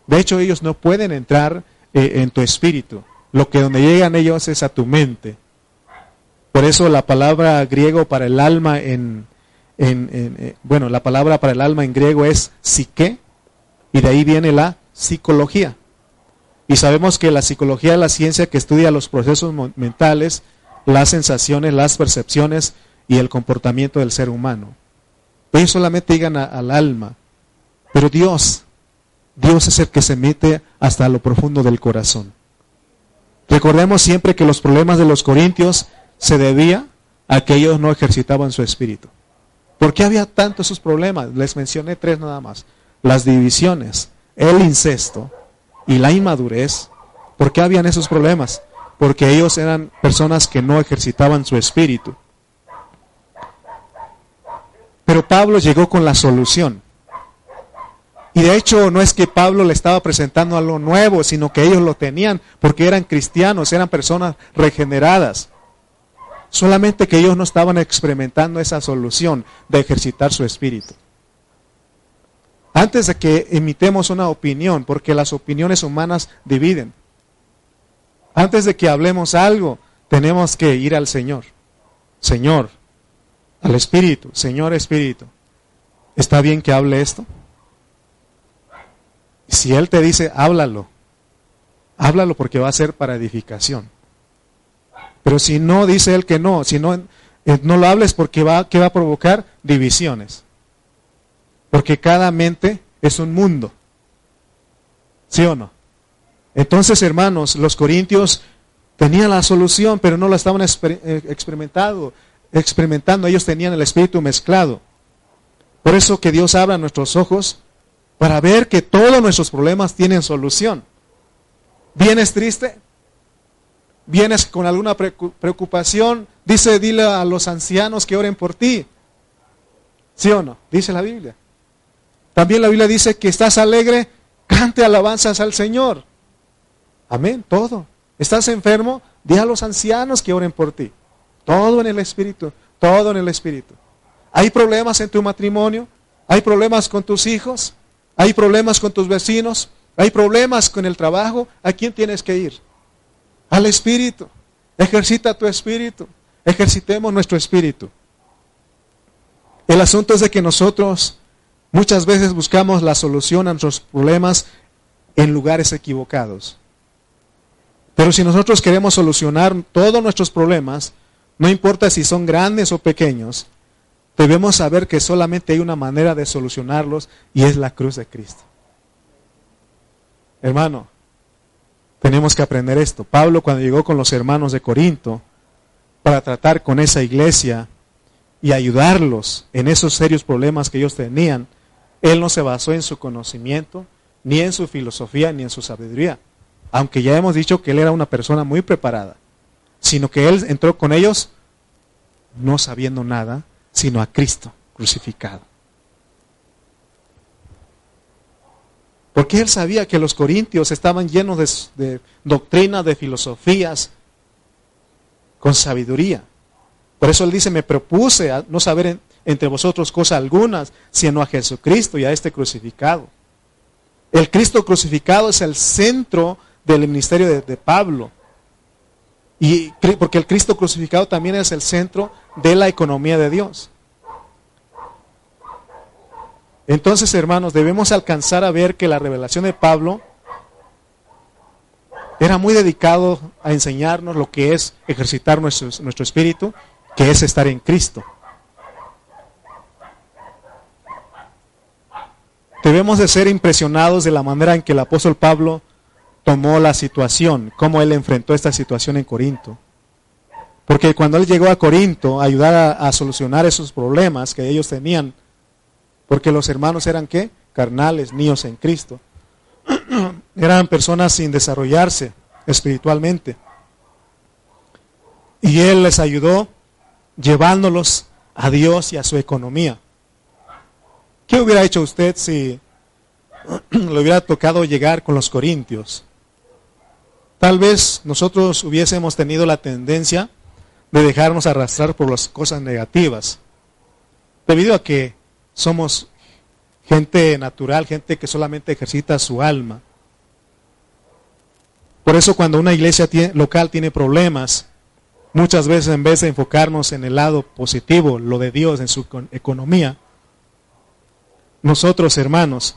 De hecho, ellos no pueden entrar eh, en tu espíritu. Lo que donde llegan ellos es a tu mente. Por eso la palabra griego para el alma en, en, eh, bueno, la palabra para el alma en griego es psique y de ahí viene la psicología. Y sabemos que la psicología es la ciencia que estudia los procesos mentales, las sensaciones, las percepciones y el comportamiento del ser humano. Ellos solamente llegan al alma, pero Dios, Dios es el que se mete hasta lo profundo del corazón. Recordemos siempre que los problemas de los corintios se debía a que ellos no ejercitaban su espíritu. ¿Por qué había tantos esos problemas? Les mencioné tres nada más. Las divisiones, el incesto y la inmadurez. ¿Por qué habían esos problemas? Porque ellos eran personas que no ejercitaban su espíritu. Pero Pablo llegó con la solución. Y de hecho no es que Pablo le estaba presentando algo nuevo, sino que ellos lo tenían porque eran cristianos, eran personas regeneradas. Solamente que ellos no estaban experimentando esa solución de ejercitar su espíritu. Antes de que emitemos una opinión, porque las opiniones humanas dividen. Antes de que hablemos algo, tenemos que ir al Señor. Señor, al Espíritu, Señor Espíritu, ¿está bien que hable esto? Si Él te dice, háblalo, háblalo porque va a ser para edificación. Pero si no dice Él que no, si no, eh, no lo hables porque va, que va a provocar divisiones. Porque cada mente es un mundo. ¿Sí o no? Entonces, hermanos, los corintios tenían la solución, pero no la estaban eh, experimentando experimentando, ellos tenían el espíritu mezclado. Por eso que Dios abra nuestros ojos para ver que todos nuestros problemas tienen solución. ¿Vienes triste? ¿Vienes con alguna preocupación? Dice, dile a los ancianos que oren por ti. ¿Sí o no? Dice la Biblia. También la Biblia dice que estás alegre, cante alabanzas al Señor. Amén, todo. ¿Estás enfermo? Di a los ancianos que oren por ti. Todo en el Espíritu, todo en el Espíritu. ¿Hay problemas en tu matrimonio? ¿Hay problemas con tus hijos? ¿Hay problemas con tus vecinos? ¿Hay problemas con el trabajo? ¿A quién tienes que ir? Al Espíritu. Ejercita tu Espíritu. Ejercitemos nuestro Espíritu. El asunto es de que nosotros Muchas veces buscamos la solución a nuestros problemas en lugares equivocados. Pero si nosotros queremos solucionar todos nuestros problemas, no importa si son grandes o pequeños, debemos saber que solamente hay una manera de solucionarlos y es la cruz de Cristo. Hermano, tenemos que aprender esto. Pablo cuando llegó con los hermanos de Corinto para tratar con esa iglesia y ayudarlos en esos serios problemas que ellos tenían, él no se basó en su conocimiento, ni en su filosofía, ni en su sabiduría. Aunque ya hemos dicho que él era una persona muy preparada, sino que él entró con ellos no sabiendo nada, sino a Cristo crucificado. Porque él sabía que los corintios estaban llenos de, doctrinas, de filosofías, con sabiduría. Por eso él dice, me propuse a no saber entre vosotros cosa algunas, sino a Jesucristo y a este crucificado. El Cristo crucificado es el centro del ministerio de, Pablo. Y porque el Cristo crucificado también es el centro de la economía de Dios. Entonces, hermanos, debemos alcanzar a ver que la revelación de Pablo era muy dedicado a enseñarnos lo que es ejercitar nuestro espíritu, que es estar en Cristo. Debemos de ser impresionados de la manera en que el apóstol Pablo tomó la situación, cómo él enfrentó esta situación en Corinto. Porque cuando él llegó a Corinto a ayudar a, solucionar esos problemas que ellos tenían, porque los hermanos eran qué? Carnales, niños en Cristo. eran personas sin desarrollarse espiritualmente. Y él les ayudó llevándolos a Dios y a su economía. ¿Qué hubiera hecho usted si le hubiera tocado llegar con los corintios? Tal vez nosotros hubiésemos tenido la tendencia de dejarnos arrastrar por las cosas negativas, debido a que somos gente natural, gente que solamente ejercita su alma. Por eso cuando una iglesia local tiene problemas, muchas veces en vez de enfocarnos en el lado positivo, lo de Dios en su economía, nosotros, hermanos,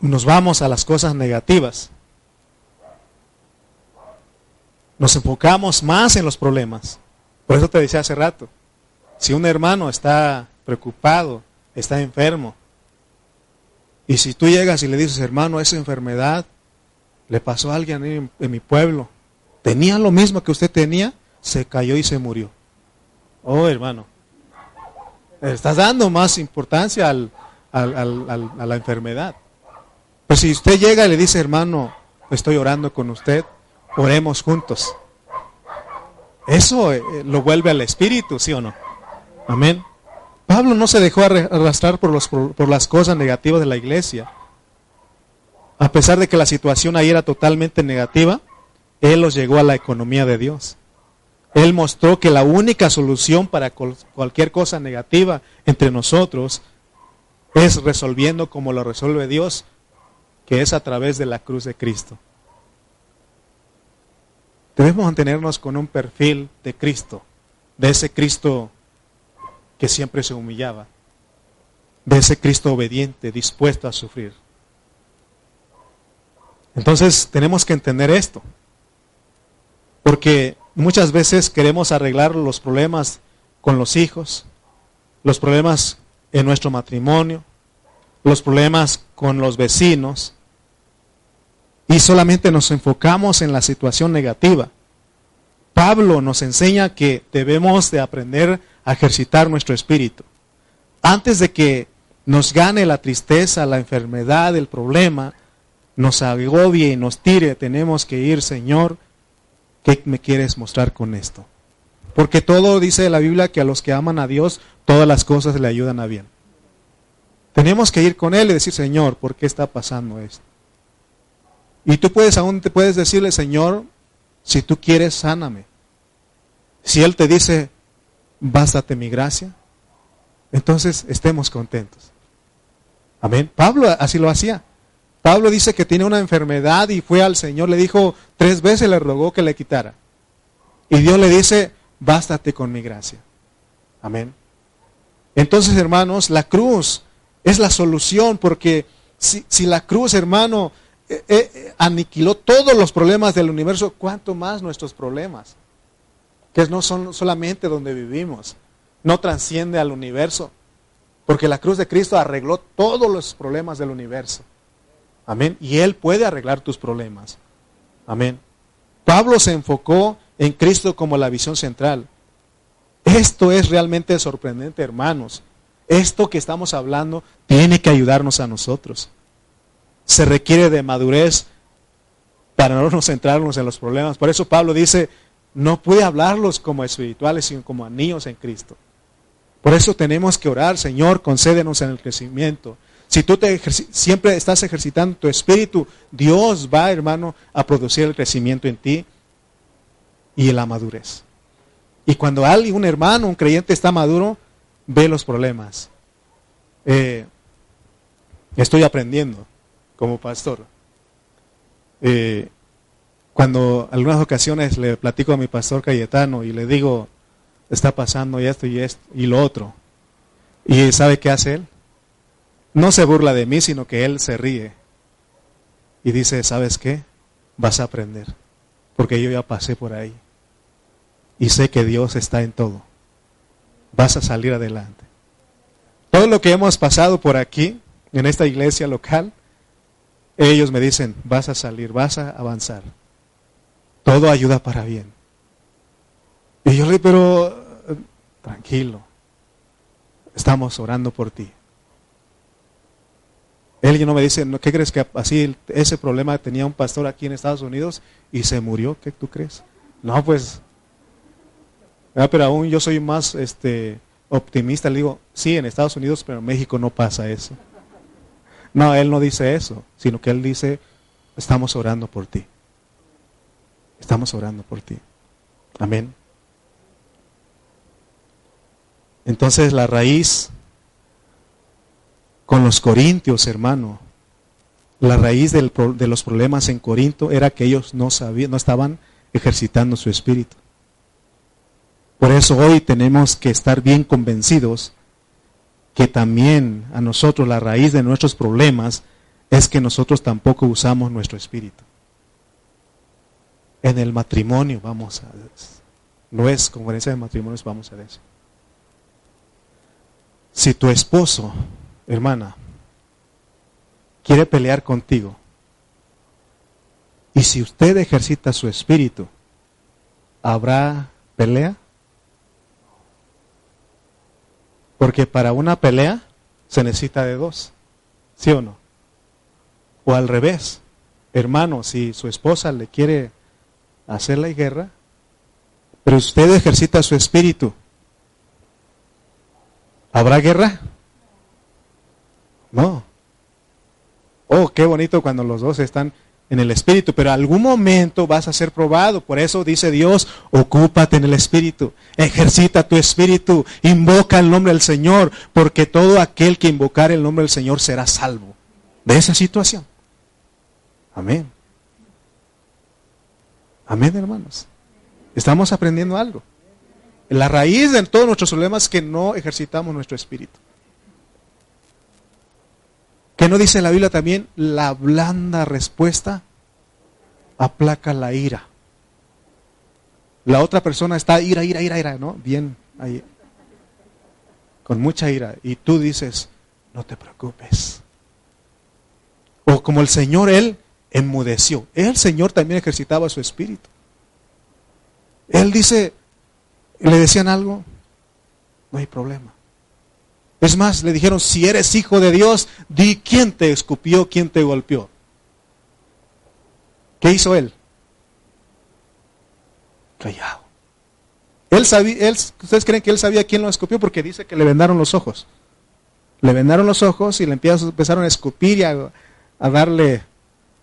nos vamos a las cosas negativas. Nos enfocamos más en los problemas. Por eso te decía hace rato, si un hermano está preocupado, está enfermo, y si tú llegas y le dices, hermano, esa enfermedad le pasó a alguien en, en mi pueblo, tenía lo mismo que usted tenía, se cayó y se murió. Oh, hermano, Estás dando más importancia al, a la enfermedad. Pues si usted llega y le dice, hermano, estoy orando con usted, oremos juntos. Eso eh, lo vuelve al espíritu, ¿sí o no? Amén. Pablo no se dejó arrastrar por, los, por las cosas negativas de la iglesia. A pesar de que la situación ahí era totalmente negativa, él los llegó a la economía de Dios. Él mostró que la única solución para cualquier cosa negativa entre nosotros es resolviendo como lo resuelve Dios, que es a través de la cruz de Cristo. Debemos mantenernos con un perfil de Cristo, de ese Cristo que siempre se humillaba, de ese Cristo obediente, dispuesto a sufrir. Entonces tenemos que entender esto, porque Muchas veces queremos arreglar los problemas con los hijos, los problemas en nuestro matrimonio, los problemas con los vecinos, y solamente nos enfocamos en la situación negativa. Pablo nos enseña que debemos de aprender a ejercitar nuestro espíritu. Antes de que nos gane la tristeza, la enfermedad, el problema, nos agobie y nos tire, tenemos que ir, Señor, ¿Qué me quieres mostrar con esto? Porque todo dice la Biblia que a los que aman a Dios, todas las cosas le ayudan a bien. Tenemos que ir con Él y decir, Señor, ¿por qué está pasando esto? Y tú puedes aún te puedes decirle, Señor, si tú quieres, sáname. Si Él te dice, bástate mi gracia, entonces estemos contentos. Amén. Pablo así lo hacía. Pablo dice que tiene una enfermedad y fue al Señor, le dijo tres veces, le rogó que le quitara. Y Dios le dice, bástate con mi gracia. Amén. Entonces, hermanos, la cruz es la solución porque si, la cruz, hermano, eh, eh, aniquiló todos los problemas del universo, ¿cuánto más nuestros problemas? Que no son solamente donde vivimos, no transciende al universo, porque la cruz de Cristo arregló todos los problemas del universo. Amén. Y Él puede arreglar tus problemas. Amén. Pablo se enfocó en Cristo como la visión central. Esto es realmente sorprendente, hermanos. Esto que estamos hablando tiene que ayudarnos a nosotros. Se requiere de madurez para no nos centrarnos en los problemas. Por eso Pablo dice, no puede hablarlos como espirituales, sino como niños en Cristo. Por eso tenemos que orar, Señor, concédenos en el crecimiento. Si tú te siempre estás ejercitando tu espíritu, Dios va, hermano, a producir el crecimiento en ti y la madurez. Y cuando alguien, un hermano, un creyente está maduro, ve los problemas. Eh, estoy aprendiendo como pastor. Eh, cuando algunas ocasiones le platico a mi pastor Cayetano y le digo, está pasando esto y esto y lo otro. ¿Y sabe qué hace él? No se burla de mí, sino que él se ríe. Y dice, ¿sabes qué? Vas a aprender. Porque yo ya pasé por ahí. Y sé que Dios está en todo vas a salir adelante. Todo lo que hemos pasado por aquí, en esta iglesia local, ellos me dicen, vas a salir, vas a avanzar. Todo ayuda para bien. Y yo le digo, pero tranquilo, estamos orando por ti. Él no me dice, ¿qué crees que así ese problema tenía un pastor aquí en Estados Unidos y se murió? ¿Qué tú crees? No, pues Ah, pero aún yo soy más este, optimista. Le digo, sí, en Estados Unidos, pero en México no pasa eso. No, él no dice eso, sino que él dice, estamos orando por ti. Estamos orando por ti. Amén. Entonces la raíz con los corintios, hermano, la raíz de los problemas en Corinto era que ellos no sabían, no estaban ejercitando su espíritu. Por eso hoy tenemos que estar bien convencidos que también a nosotros la raíz de nuestros problemas es que nosotros tampoco usamos nuestro espíritu. En el matrimonio vamos a no es conferencia de matrimonios vamos a eso. Si tu esposo, hermana, quiere pelear contigo y si usted ejercita su espíritu, ¿habrá pelea? Porque para una pelea se necesita de dos. ¿Sí o no? O al revés. Hermano, si su esposa le quiere hacer la guerra, pero usted ejercita su espíritu, ¿habrá guerra? No. Oh, qué bonito cuando los dos están en el Espíritu, pero algún momento vas a ser probado. Por eso dice Dios, ocúpate en el Espíritu, ejercita tu Espíritu, invoca el nombre del Señor, porque todo aquel que invocar el nombre del Señor será salvo de esa situación. Amén. Amén, hermanos. Estamos aprendiendo algo. La raíz de todos nuestros problemas es que no ejercitamos nuestro espíritu. ¿Qué no dice la Biblia también? La blanda respuesta aplaca la ira. La otra persona está ira, ira, ira, ira, ¿no? Bien ahí. Con mucha ira. Y tú dices, no te preocupes. O como el Señor, Él enmudeció. El Señor también ejercitaba su espíritu. Él dice, le decían algo, no hay problema. Es más, le dijeron, si eres hijo de Dios, di quién te escupió, quién te golpeó. ¿Qué hizo él? Callado. Él sabía, él, ¿Ustedes creen que él sabía quién lo escupió? Porque dice que le vendaron los ojos. Le vendaron los ojos y le empezaron a escupir y a, a darle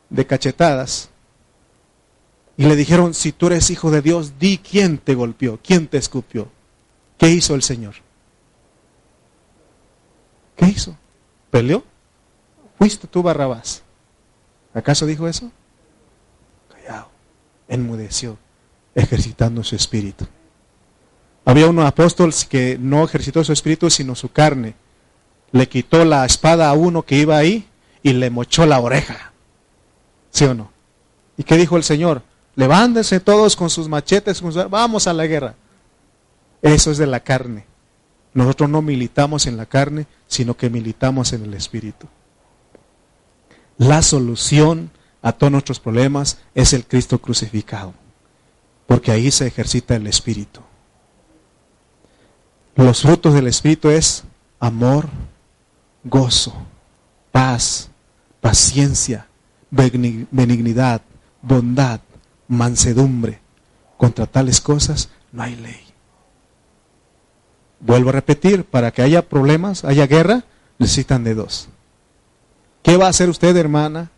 de cachetadas. Y le dijeron, si tú eres hijo de Dios, di quién te golpeó, quién te escupió. ¿Qué hizo el Señor? ¿Qué hizo? ¿Peleó? ¿Fuiste tú Barrabás? ¿Acaso dijo eso? Callado. Enmudeció, ejercitando su espíritu. Había un apóstol que no ejercitó su espíritu sino su carne. Le quitó la espada a uno que iba ahí y le mochó la oreja. ¿Sí o no? ¿Y qué dijo el Señor? Levántense todos con sus machetes, vamos a la guerra. Eso es de la carne. Nosotros no militamos en la carne, sino que militamos en el Espíritu. La solución a todos nuestros problemas es el Cristo crucificado, porque ahí se ejercita el Espíritu. Los frutos del Espíritu es amor, gozo, paz, paciencia, benignidad, bondad, mansedumbre. Contra tales cosas no hay ley. Vuelvo a repetir, para que haya problemas, haya guerra, necesitan de dos. ¿Qué va a hacer usted, hermana,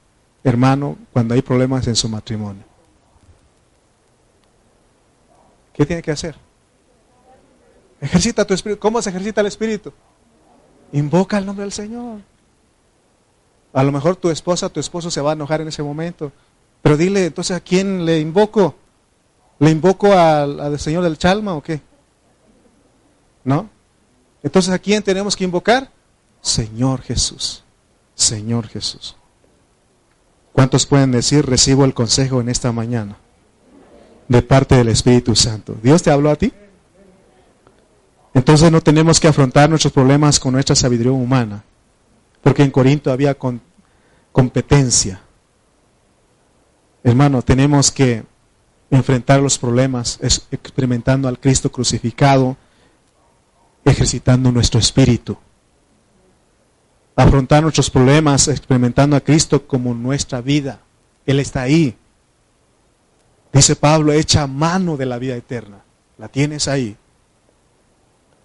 hermano, cuando hay problemas en su matrimonio? ¿Qué tiene que hacer? Ejercita tu espíritu. ¿Cómo se ejercita el espíritu? Invoca el nombre del Señor. A lo mejor tu esposa, tu esposo se va a enojar en ese momento. Pero dile, entonces, ¿a quién le invoco? ¿Le invoco al, Señor del Chalma o qué? ¿No? Entonces, ¿a quién tenemos que invocar? Señor Jesús. Señor Jesús. ¿Cuántos pueden decir, recibo el consejo en esta mañana? De parte del Espíritu Santo. ¿Dios te habló a ti? Entonces no tenemos que afrontar nuestros problemas con nuestra sabiduría humana, porque en Corinto había competencia. Hermano, tenemos que enfrentar los problemas experimentando al Cristo crucificado, ejercitando nuestro espíritu. Afrontar nuestros problemas experimentando a Cristo como nuestra vida. Él está ahí. Dice Pablo, echa mano de la vida eterna. La tienes ahí.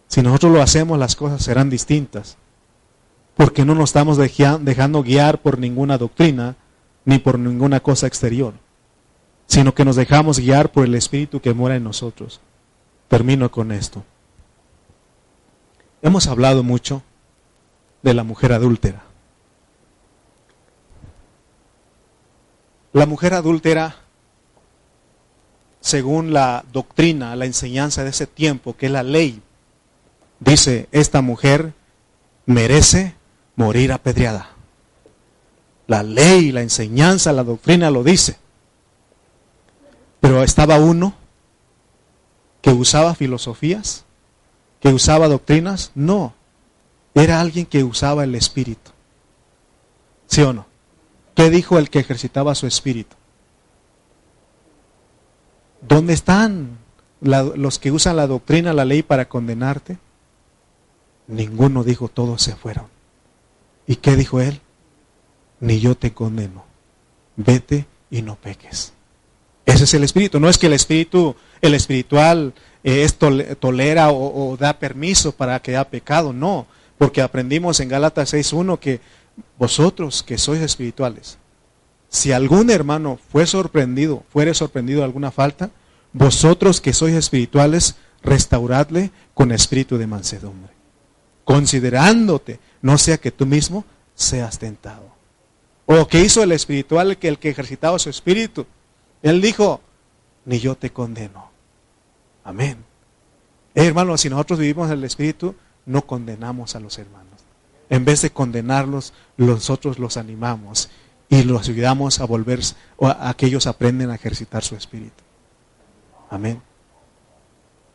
Si nosotros lo hacemos, las cosas serán distintas. Porque no nos estamos dejando guiar por ninguna doctrina ni por ninguna cosa exterior, sino que nos dejamos guiar por el Espíritu que mora en nosotros. Termino con esto. Hemos hablado mucho de la mujer adúltera. La mujer adúltera, según la doctrina, la enseñanza de ese tiempo, que es la ley, dice, esta mujer merece morir apedreada. La ley, la enseñanza, la doctrina lo dice. Pero estaba uno que usaba filosofías, que usaba doctrinas. No, era alguien que usaba el espíritu. ¿Sí o no? ¿Qué dijo el que ejercitaba su espíritu? ¿Dónde están los que usan la doctrina, la ley para condenarte? Ninguno dijo, todos se fueron. ¿Y qué dijo él? Ni yo te condeno. Vete y no peques. Ese es el espíritu. No es que el espíritu, el espiritual, eh, esto tolera o, o, da permiso para que haya pecado. No, porque aprendimos en Gálatas 6.1 que vosotros que sois espirituales, si algún hermano fue sorprendido, fuere sorprendido de alguna falta, vosotros que sois espirituales, restauradle con espíritu de mansedumbre considerándote, no sea que tú mismo seas tentado. O que hizo el espiritual, que el que ejercitaba su espíritu. Él dijo, ni yo te condeno. Amén. Eh, hermano, si nosotros vivimos en el espíritu, no condenamos a los hermanos. En vez de condenarlos, nosotros los animamos y los ayudamos a volver, a que ellos aprenden a ejercitar su espíritu. Amén.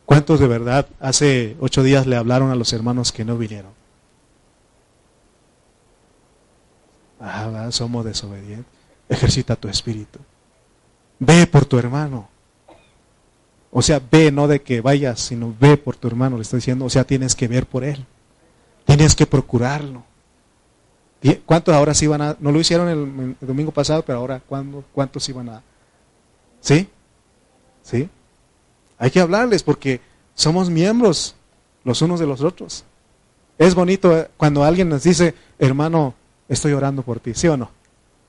¿Cuántos de verdad hace ocho días le hablaron a los hermanos que no vinieron? Ah, somos desobedientes. Ejercita tu espíritu. Ve por tu hermano. O sea, ve, no de que vayas, sino ve por tu hermano, le estoy diciendo. O sea, tienes que ver por él. Tienes que procurarlo. ¿Cuántos ahora sí van a.? No lo hicieron el, el domingo pasado, pero ahora, ¿cuándo, ¿cuántos iban a.? ¿Sí? ¿Sí? Hay que hablarles porque somos miembros los unos de los otros. Es bonito eh, cuando alguien nos dice, hermano, estoy orando por ti, ¿sí o no?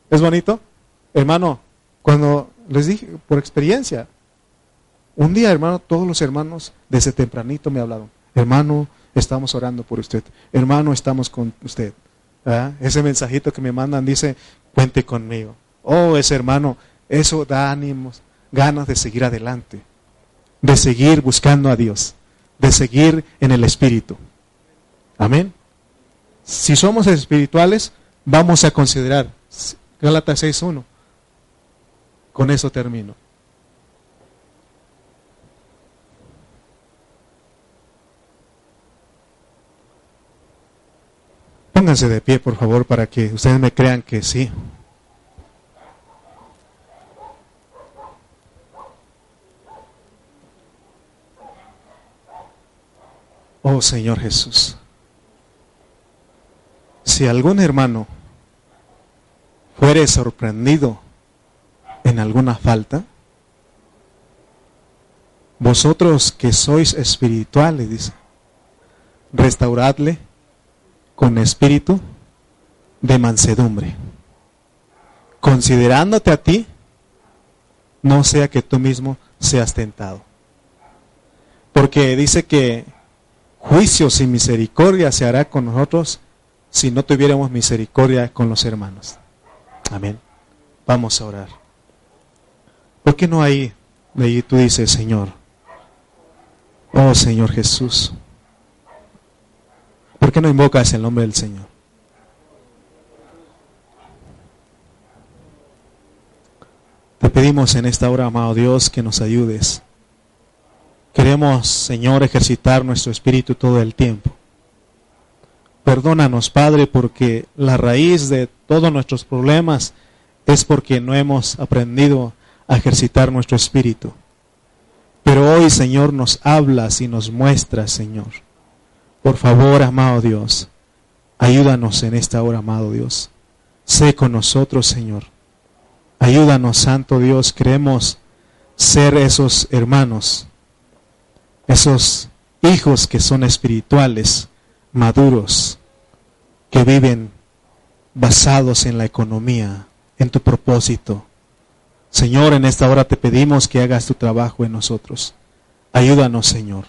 ¿Es bonito? Hermano, cuando les dije, por experiencia, un día, hermano, todos los hermanos desde tempranito me hablaron, hermano, estamos orando por usted, hermano, estamos con usted. Ese mensajito que me mandan dice, cuente conmigo. Oh, ese hermano, eso da ánimos, ganas de seguir adelante de seguir buscando a Dios, de seguir en el Espíritu. Amén. Si somos espirituales, vamos a considerar Gálatas 6.1. Con eso termino. Pónganse de pie, por favor, para que ustedes me crean que sí. Oh Señor Jesús, si algún hermano fuere sorprendido en alguna falta, vosotros que sois espirituales, dice, restauradle con espíritu de mansedumbre, considerándote a ti, no sea que tú mismo seas tentado. Porque dice que juicio sin misericordia se hará con nosotros si no tuviéramos misericordia con los hermanos. Amén. Vamos a orar. ¿Por qué no hay de ahí tú dices, Señor? Oh Señor Jesús. ¿Por qué no invocas el nombre del Señor? Te pedimos en esta hora, amado Dios, que nos ayudes. Queremos, Señor, ejercitar nuestro espíritu todo el tiempo. Perdónanos, Padre, porque la raíz de todos nuestros problemas es porque no hemos aprendido a ejercitar nuestro espíritu. Pero hoy, Señor, nos hablas y nos muestras, Señor por favor, amado Dios, ayúdanos en esta hora, amado Dios. Sé con nosotros, Señor. Ayúdanos, Santo Dios. Queremos ser esos hermanos, esos hijos que son espirituales, maduros, que viven basados en la economía, en tu propósito. Señor, en esta hora te pedimos que hagas tu trabajo en nosotros. Ayúdanos, Señor.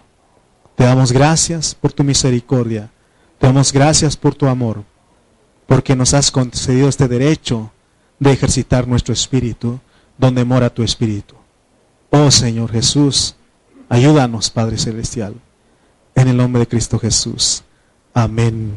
Te damos gracias por tu misericordia. Te damos gracias por tu amor, porque nos has concedido este derecho de ejercitar nuestro espíritu donde mora tu espíritu. Oh Señor Jesús, ayúdanos, Padre Celestial, en el nombre de Cristo Jesús. Amén.